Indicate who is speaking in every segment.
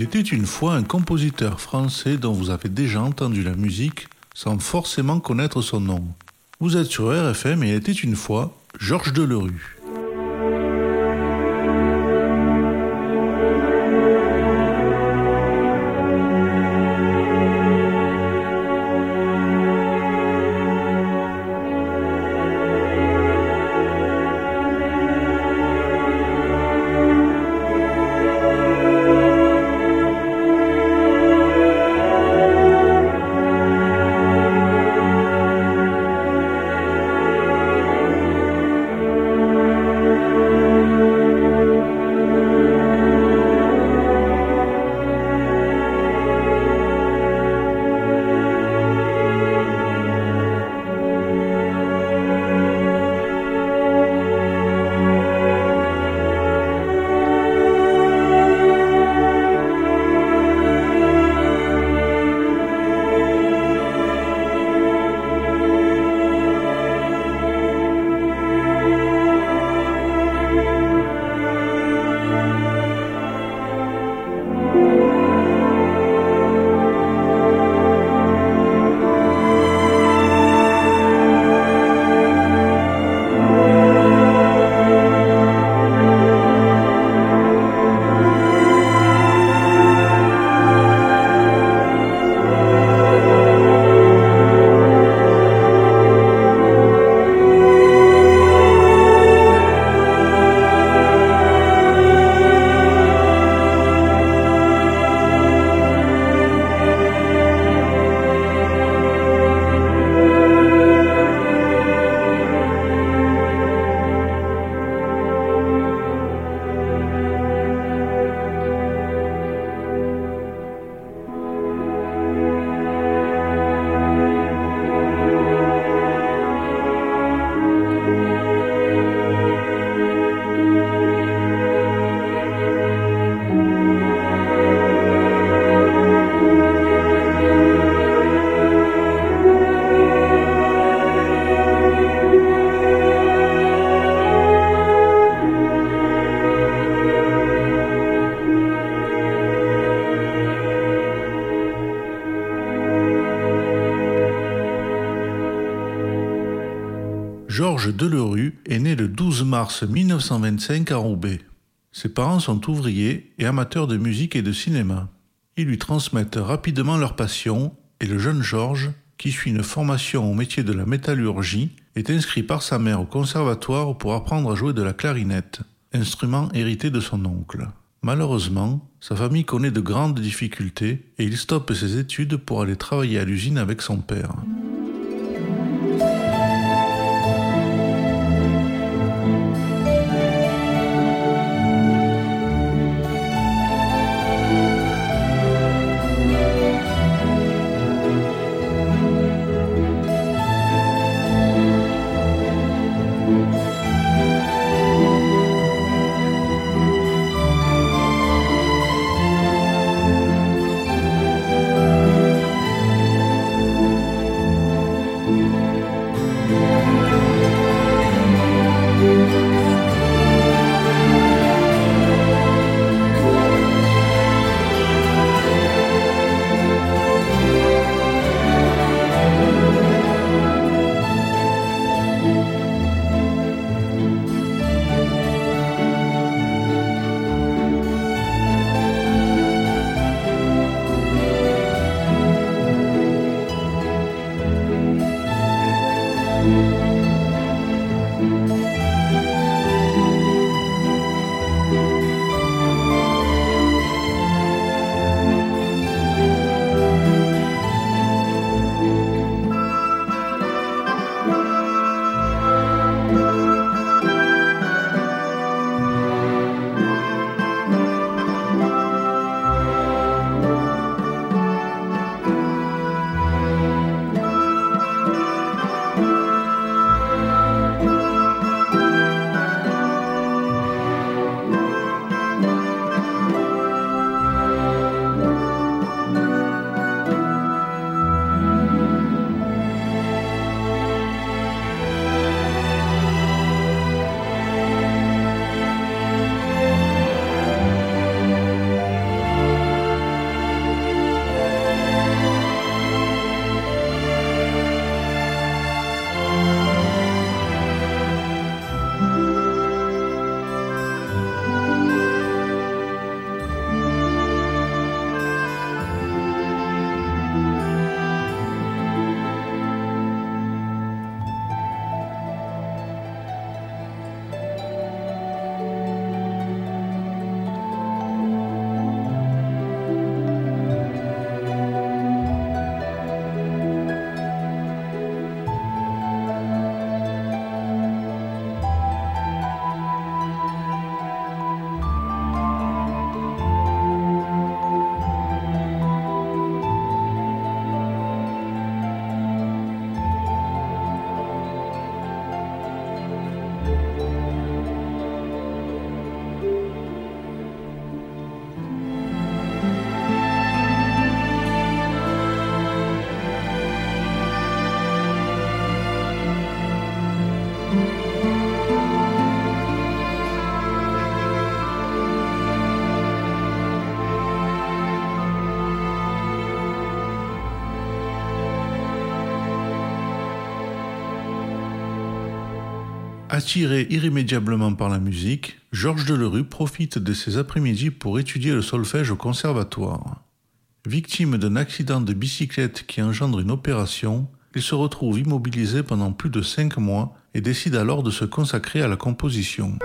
Speaker 1: Il était une fois un compositeur français dont vous avez déjà entendu la musique sans forcément connaître son nom. Vous êtes sur RFM et il était une fois Georges Delerue. Delerue est né le 12 mars 1925 à Roubaix. Ses parents sont ouvriers et amateurs de musique et de cinéma. Ils lui transmettent rapidement leur passion et le jeune Georges, qui suit une formation au métier de la métallurgie, est inscrit par sa mère au conservatoire pour apprendre à jouer de la clarinette, instrument hérité de son oncle. Malheureusement, sa famille connaît de grandes difficultés et il stoppe ses études pour aller travailler à l'usine avec son père. Attiré irrémédiablement par la musique, Georges Delerue profite de ses après-midi pour étudier le solfège au conservatoire. Victime d'un accident de bicyclette qui engendre une opération, il se retrouve immobilisé pendant plus de cinq mois et décide alors de se consacrer à la composition.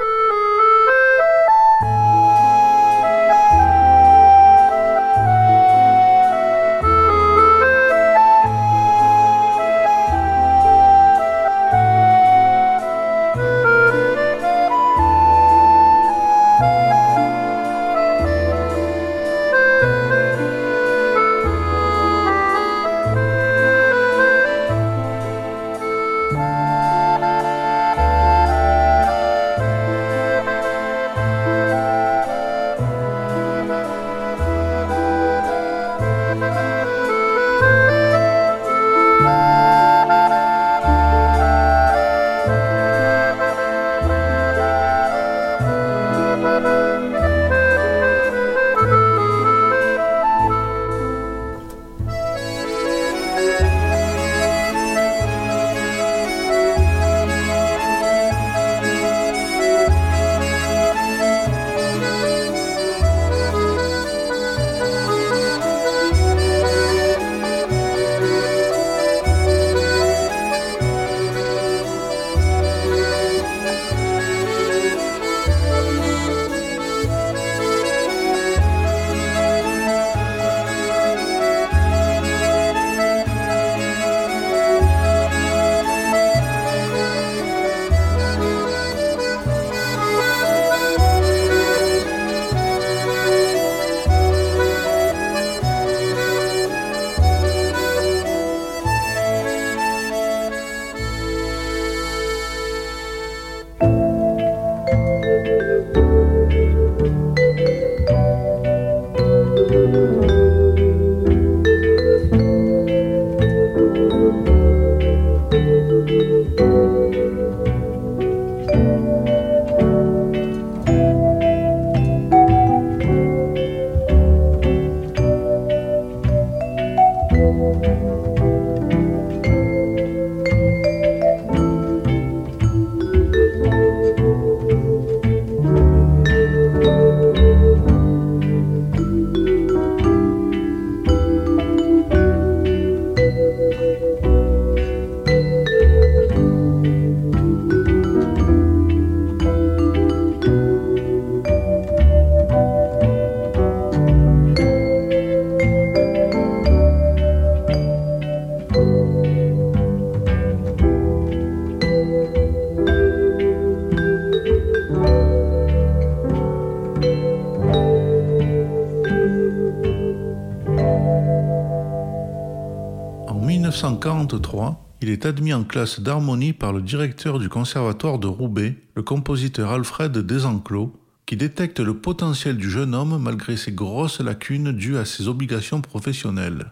Speaker 1: Il est admis en classe d'harmonie par le directeur du conservatoire de Roubaix, le compositeur Alfred Desenclos, qui détecte le potentiel du jeune homme malgré ses grosses lacunes dues à ses obligations professionnelles.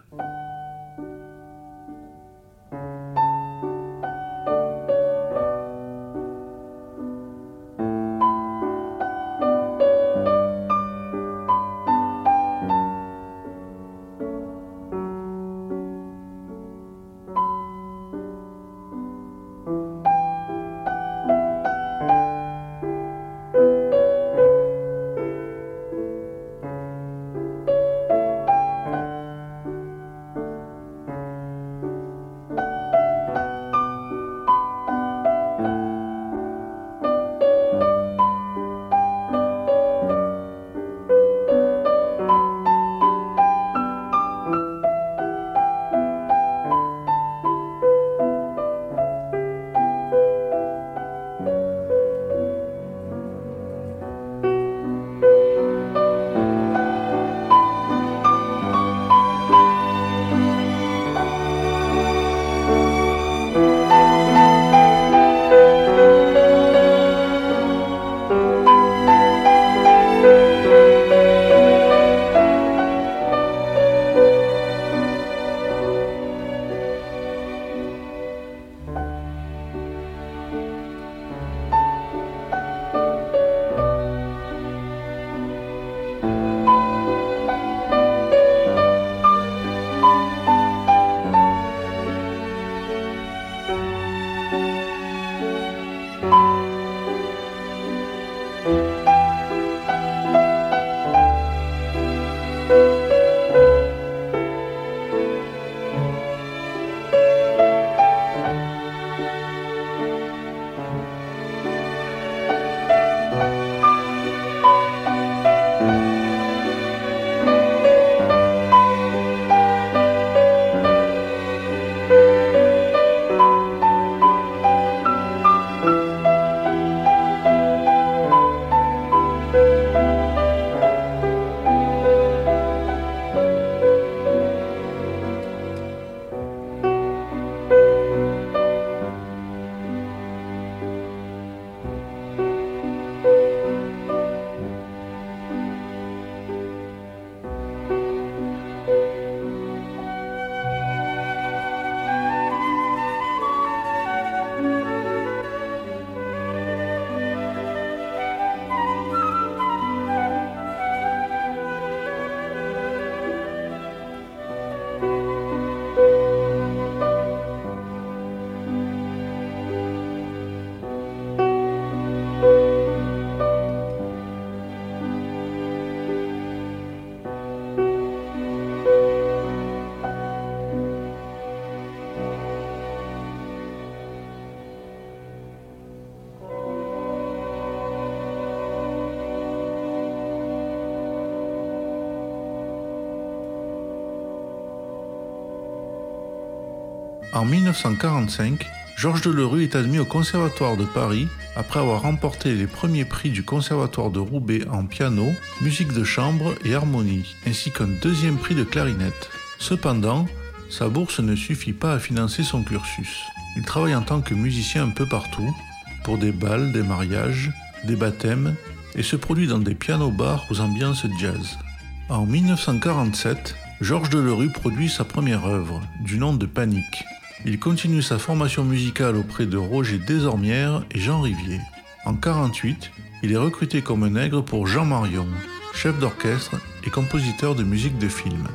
Speaker 1: En 1945, Georges Delerue est admis au Conservatoire de Paris après avoir remporté les premiers prix du Conservatoire de Roubaix en piano, musique de chambre et harmonie, ainsi qu'un deuxième prix de clarinette. Cependant, sa bourse ne suffit pas à financer son cursus. Il travaille en tant que musicien un peu partout, pour des balles, des mariages, des baptêmes, et se produit dans des pianos-bars aux ambiances jazz. En 1947, Georges Delerue produit sa première œuvre, du nom de Panique. Il continue sa formation musicale auprès de Roger Desormières et Jean Rivier. En 1948, il est recruté comme nègre pour Jean Marion, chef d'orchestre et compositeur de musique de film.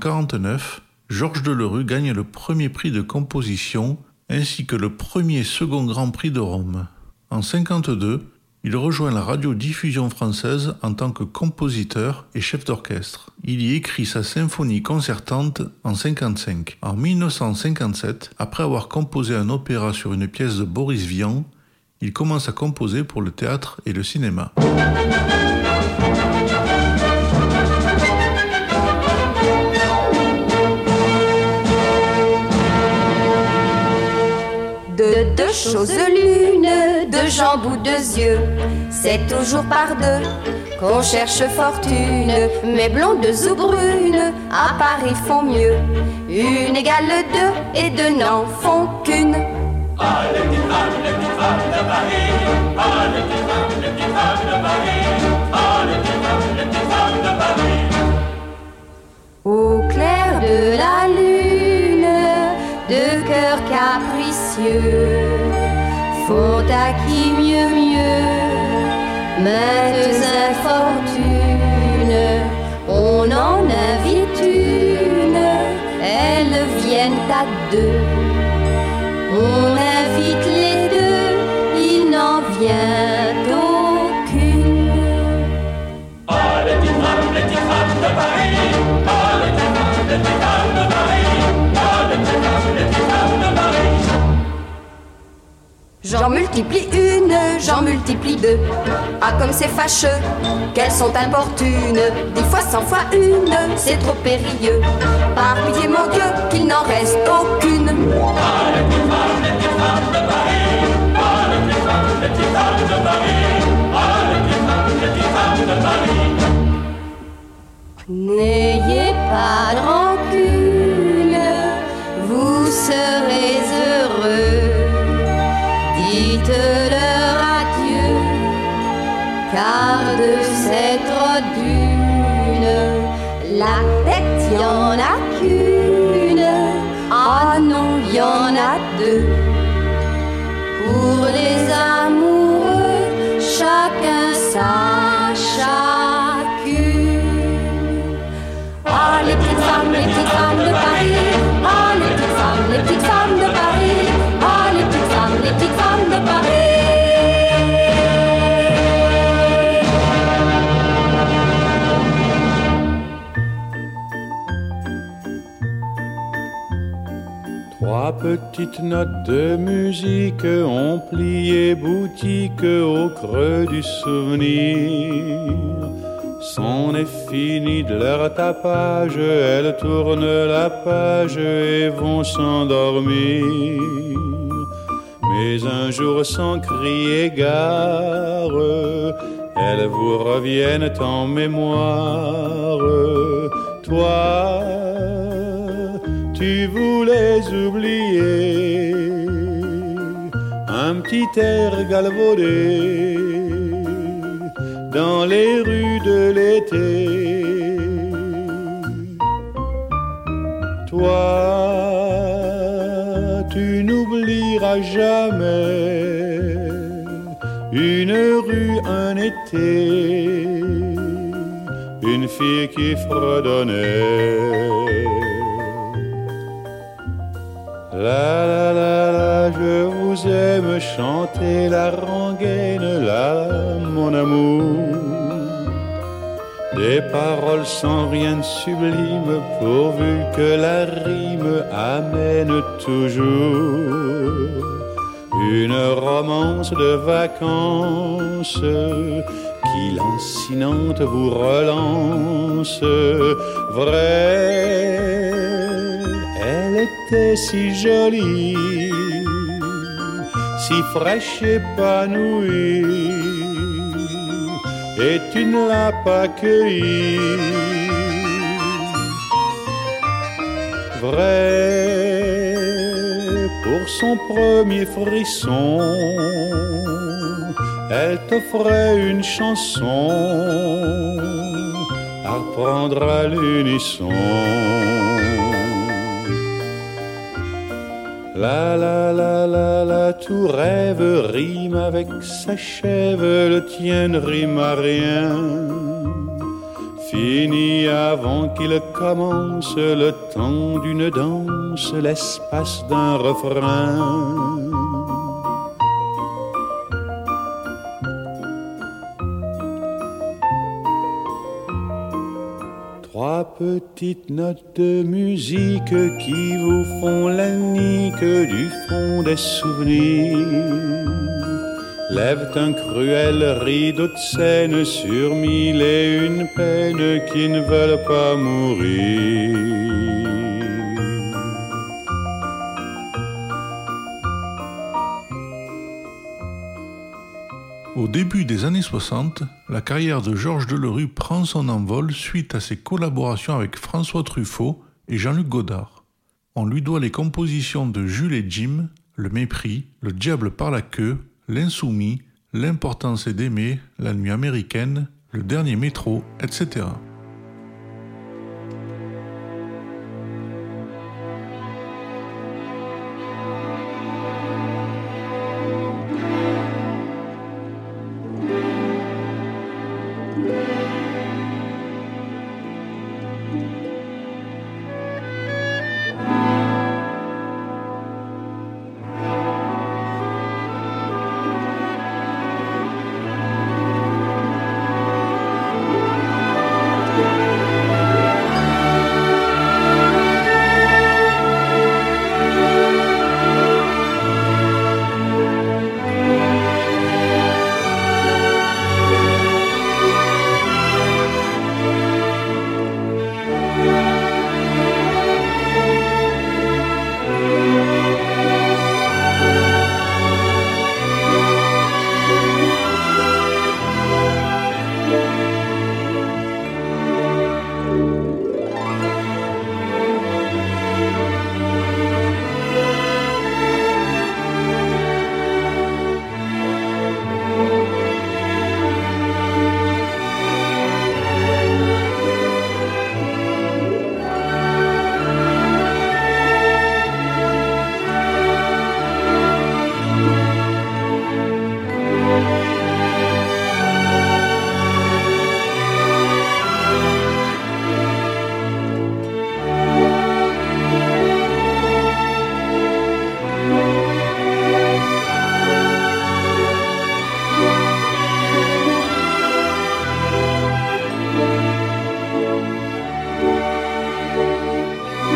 Speaker 1: 1949, Georges Delerue gagne le premier prix de composition ainsi que le premier second Grand Prix de Rome. En 1952, il rejoint la radiodiffusion française en tant que compositeur et chef d'orchestre. Il y écrit sa symphonie concertante en 1955. En 1957, après avoir composé un opéra sur une pièce de Boris Vian, il commence à composer pour le théâtre et le cinéma.
Speaker 2: De deux choses l'une, deux jambes ou deux yeux, c'est toujours par deux qu'on cherche fortune. Mais blondes ou brunes, à Paris font mieux. Une égale deux et deux n'en font qu'une. Ah, les petites femmes, les petites femmes de Paris. Ah, les petites femmes, les petites femmes de Paris. Ah, les petites femmes, les petites femmes de Paris. Au clair de la lune, deux cœurs capricieux font à qui mieux mieux maintes infortunes. On en invite une, elles viennent à deux. J'en multiplie une, j'en multiplie deux. Ah, comme c'est fâcheux, qu'elles sont importunes. Dix fois, cent fois une, c'est trop périlleux. Par mon Dieu, qu'il n'en reste aucune. N'ayez pas de rancune, vous serez heureux. De cette dune, la tête y en a qu'une. Ah non, y en a deux. Pour les
Speaker 3: Trois petites notes de musique ont plié boutique au creux du souvenir. C'en est fini de leur tapage, elles tournent la page et vont s'endormir. Mais un jour sans crier gare, elles vous reviennent en mémoire. Toi, tu voulais oublier un petit air galvaudé dans les rues de l'été. Toi, tu n'oublieras jamais une rue, un été, une fille qui fredonnait. La la la la, je vous aime chanter la rengaine, la mon amour. Des paroles sans rien de sublime, pourvu que la rime amène toujours une romance de vacances qui lancinante vous relance. Vrai, si jolie, si fraîche épanouie, et tu ne l'as pas cueillie. Vrai, pour son premier frisson, elle t'offrait une chanson à prendre à l'unisson. La la la la la, tout rêve rime avec sa chèvre, le tien ne rime à rien. Fini avant qu'il commence le temps d'une danse, l'espace d'un refrain. Petites notes de musique qui vous font la nique du fond des souvenirs lèvent un cruel rideau de scène sur mille et une peine qui ne veulent pas mourir.
Speaker 1: Au début des années 60, la carrière de Georges Delerue prend son envol suite à ses collaborations avec François Truffaut et Jean-Luc Godard. On lui doit les compositions de Jules et Jim, Le Mépris, Le Diable par la queue L'insoumis, L'importance est d'aimer, La nuit américaine, Le dernier métro, etc.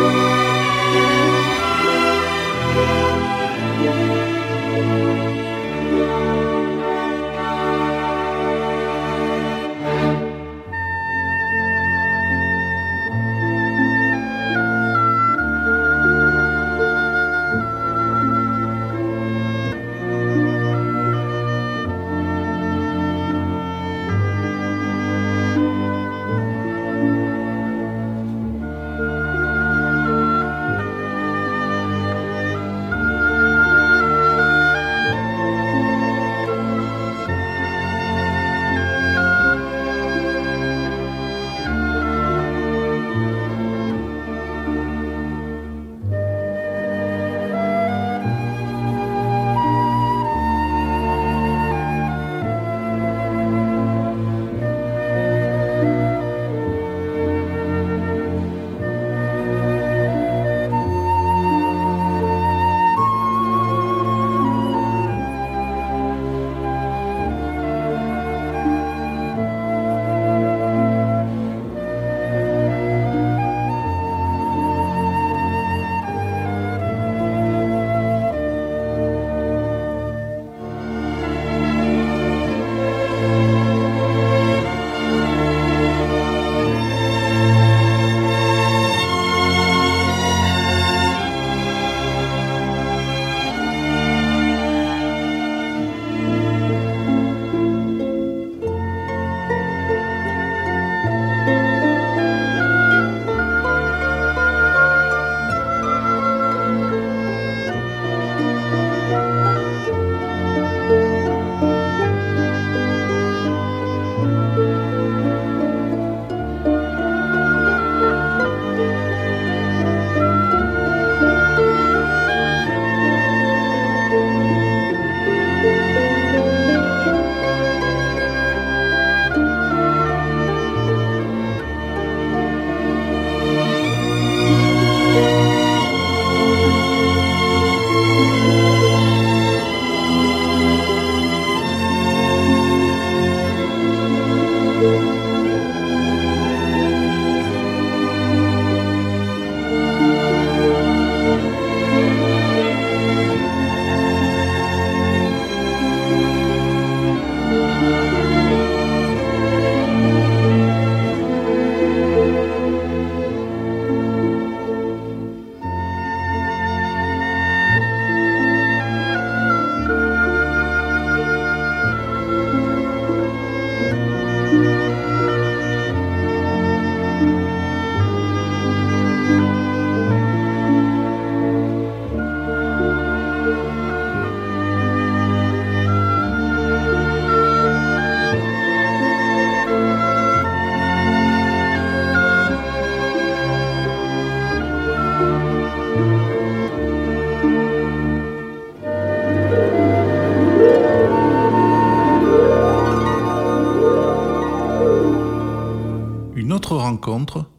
Speaker 1: Música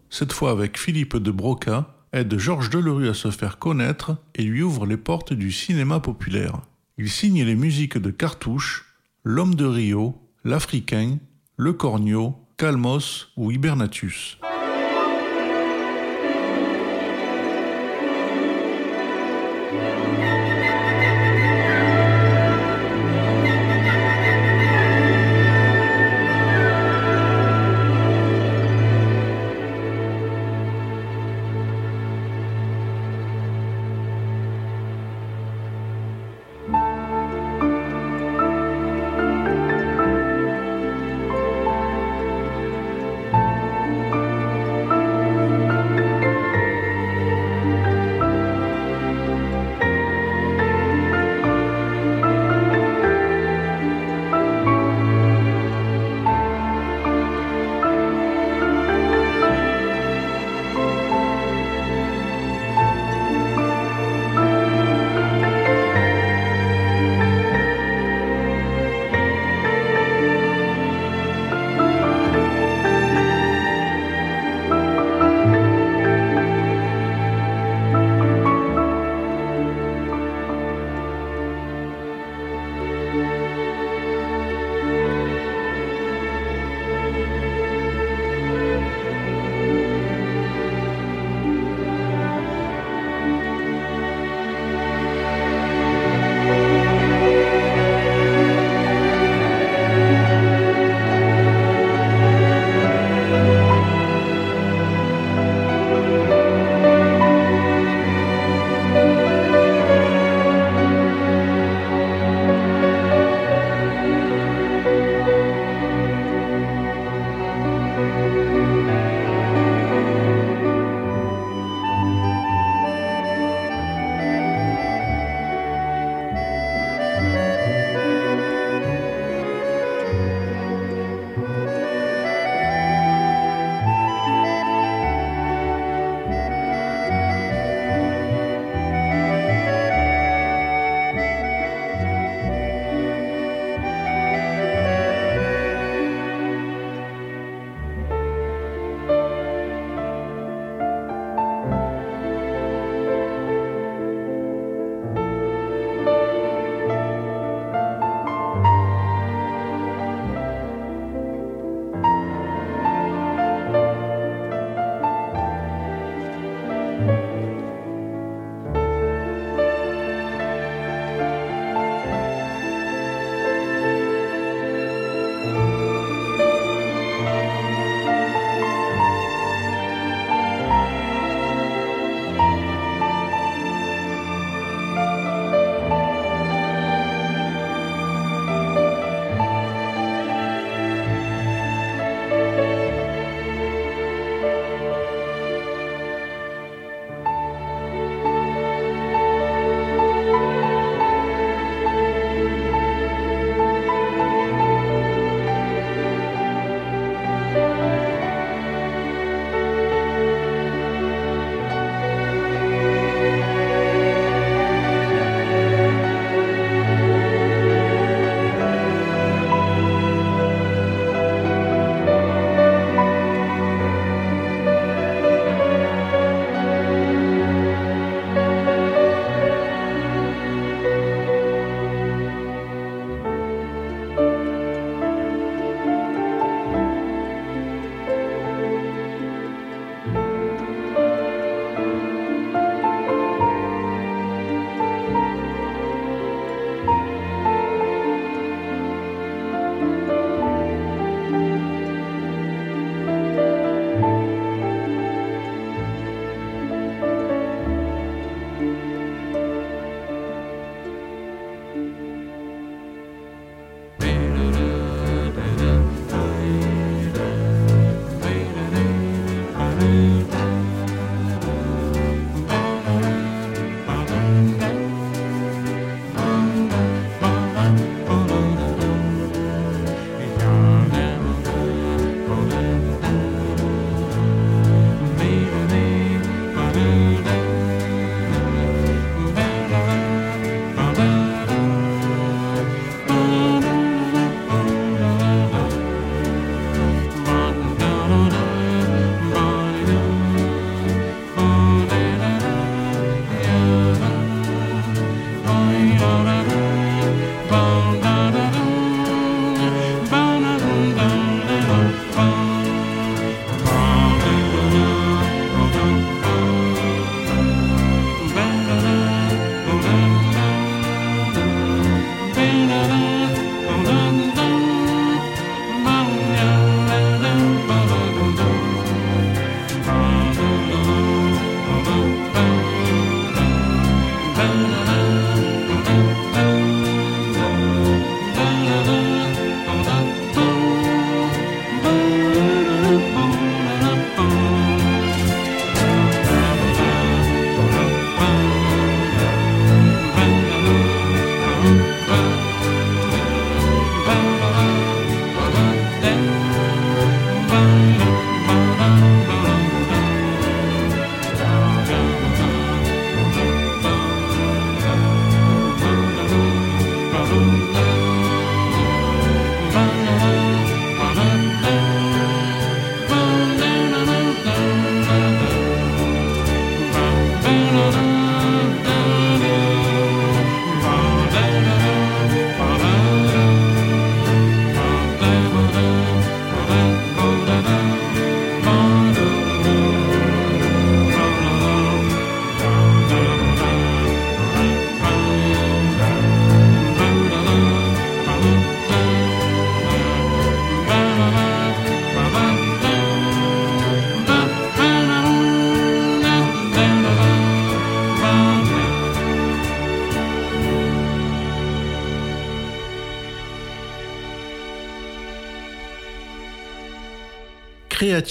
Speaker 1: cette fois avec Philippe de Broca, aide Georges Delerue à se faire connaître et lui ouvre les portes du cinéma populaire. Il signe les musiques de Cartouche, L'Homme de Rio, L'Africain, Le Cornio, Calmos ou Hibernatus.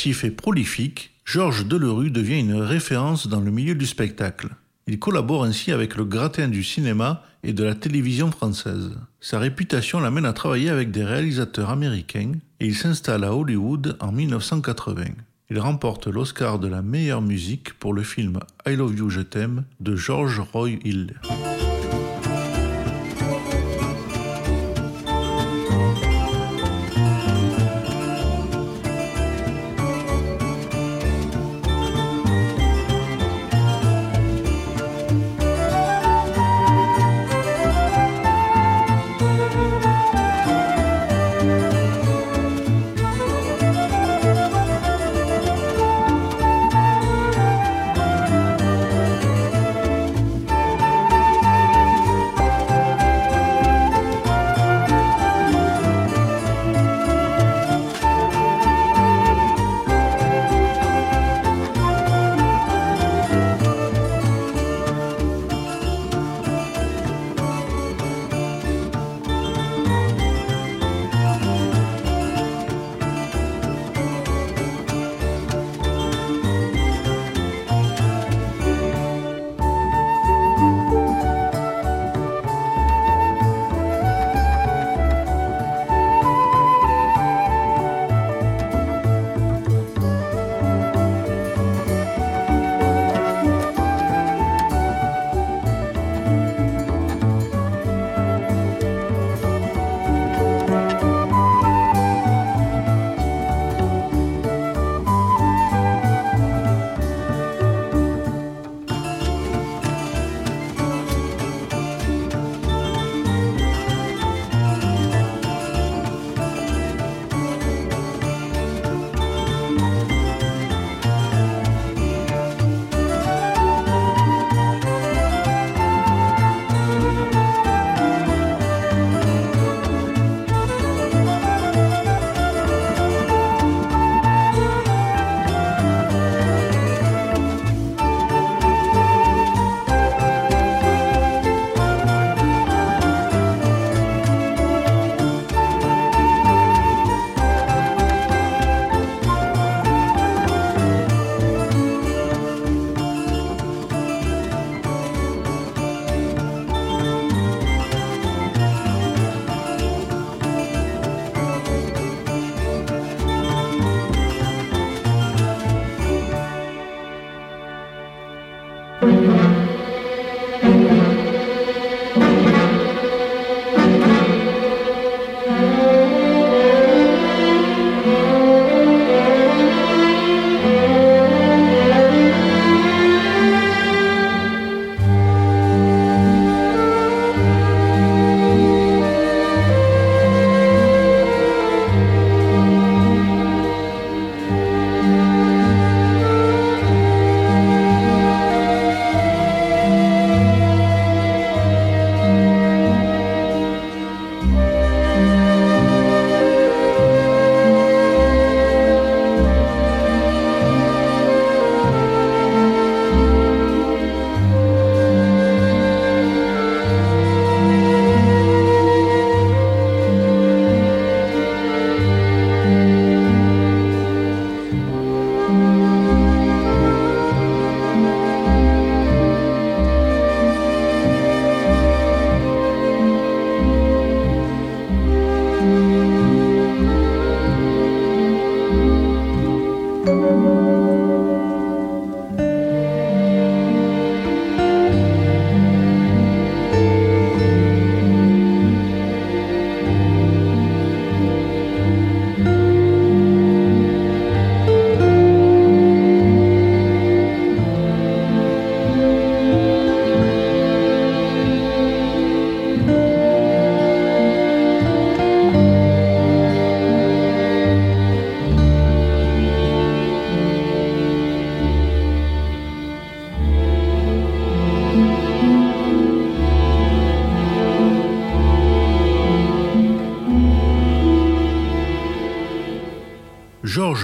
Speaker 1: Et prolifique, Georges Delerue devient une référence dans le milieu du spectacle. Il collabore ainsi avec le gratin du cinéma et de la télévision française. Sa réputation l'amène à travailler avec des réalisateurs américains et il s'installe à Hollywood en 1980. Il remporte l'Oscar de la meilleure musique pour le film I Love You Je t'aime de George Roy Hill.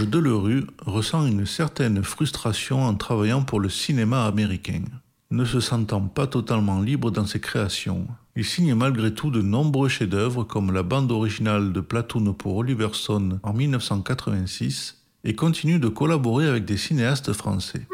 Speaker 1: Delerue ressent une certaine frustration en travaillant pour le cinéma américain. Ne se sentant pas totalement libre dans ses créations, il signe malgré tout de nombreux chefs-d'œuvre comme la bande originale de Platoon pour Oliver Stone en 1986 et continue de collaborer avec des cinéastes français.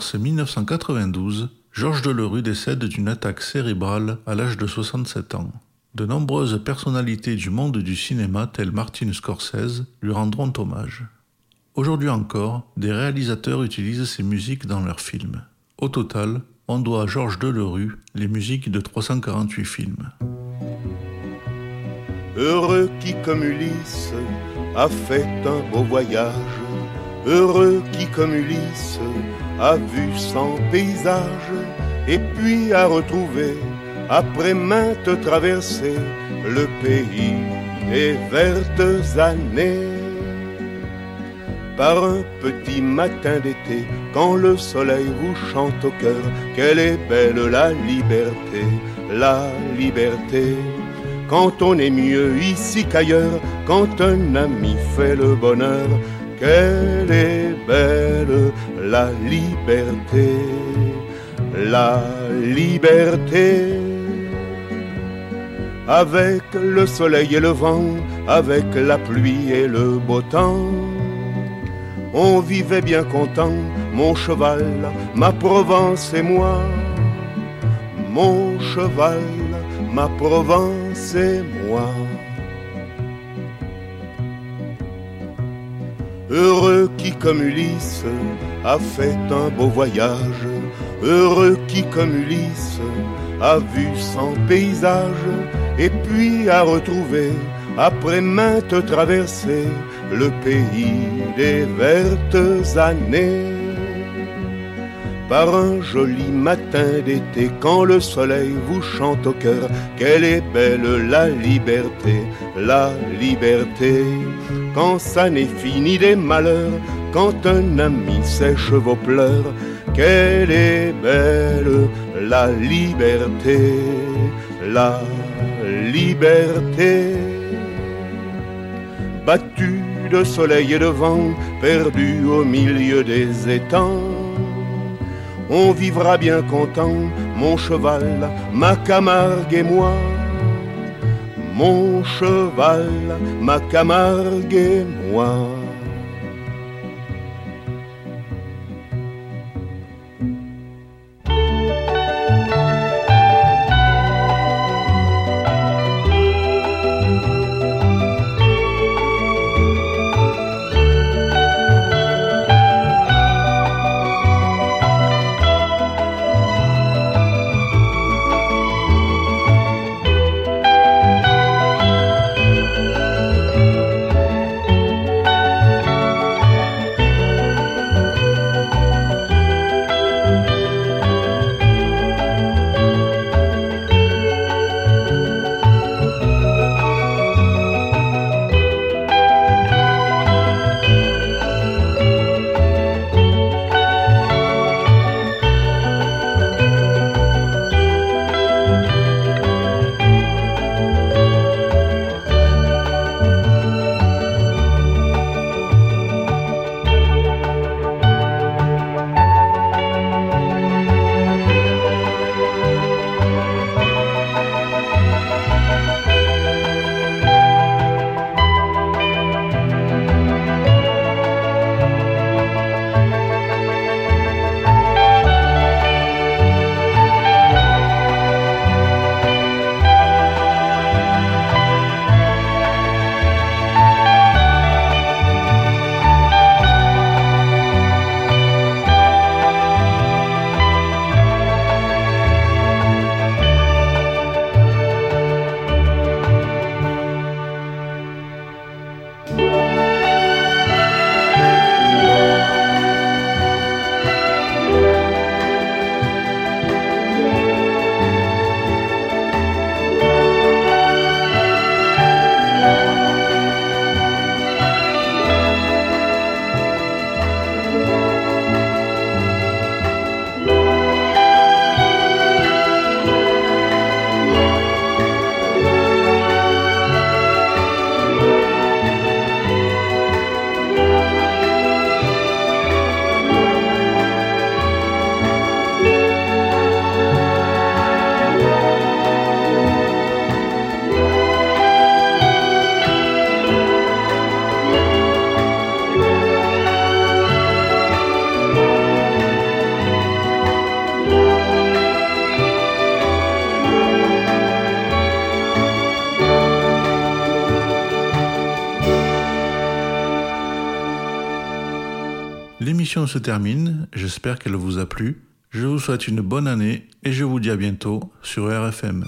Speaker 1: Mars 1992, Georges Delerue décède d'une attaque cérébrale à l'âge de 67 ans. De nombreuses personnalités du monde du cinéma, telles Martin Scorsese, lui rendront hommage. Aujourd'hui encore, des réalisateurs utilisent ses musiques dans leurs films. Au total, on doit à Georges Delerue les musiques de 348 films.
Speaker 4: Heureux qui, comme Ulysse, a fait un beau voyage. Heureux qui, comme Ulysse, a vu son paysage et puis a retrouvé, après maintes traversées, le pays des vertes années. par un petit matin d'été, quand le soleil vous chante au cœur, qu'elle est belle la liberté, la liberté. Quand on est mieux ici qu'ailleurs, quand un ami fait le bonheur, qu'elle est belle la liberté, la liberté. Avec le soleil et le vent, avec la pluie et le beau temps on vivait bien content, mon cheval, ma Provence et moi. Mon cheval, ma Provence et moi. Heureux qui comme Ulysse a fait un beau voyage, heureux qui comme Ulysse a vu son paysage et puis a retrouvé après maintes traversées le pays des vertes années. Par un joli matin d'été, quand le soleil vous chante au cœur, qu'elle est belle la liberté, la liberté. Quand ça n'est fini des malheurs, quand un ami sèche vos pleurs, qu'elle est belle la liberté, la liberté. Battu de soleil et de vent, perdu au milieu des étangs. On vivra bien content, mon cheval, ma Camargue et moi. Mon cheval, ma Camargue et moi.
Speaker 1: Se termine, j'espère qu'elle vous a plu. Je vous souhaite une bonne année et je vous dis à bientôt sur RFM.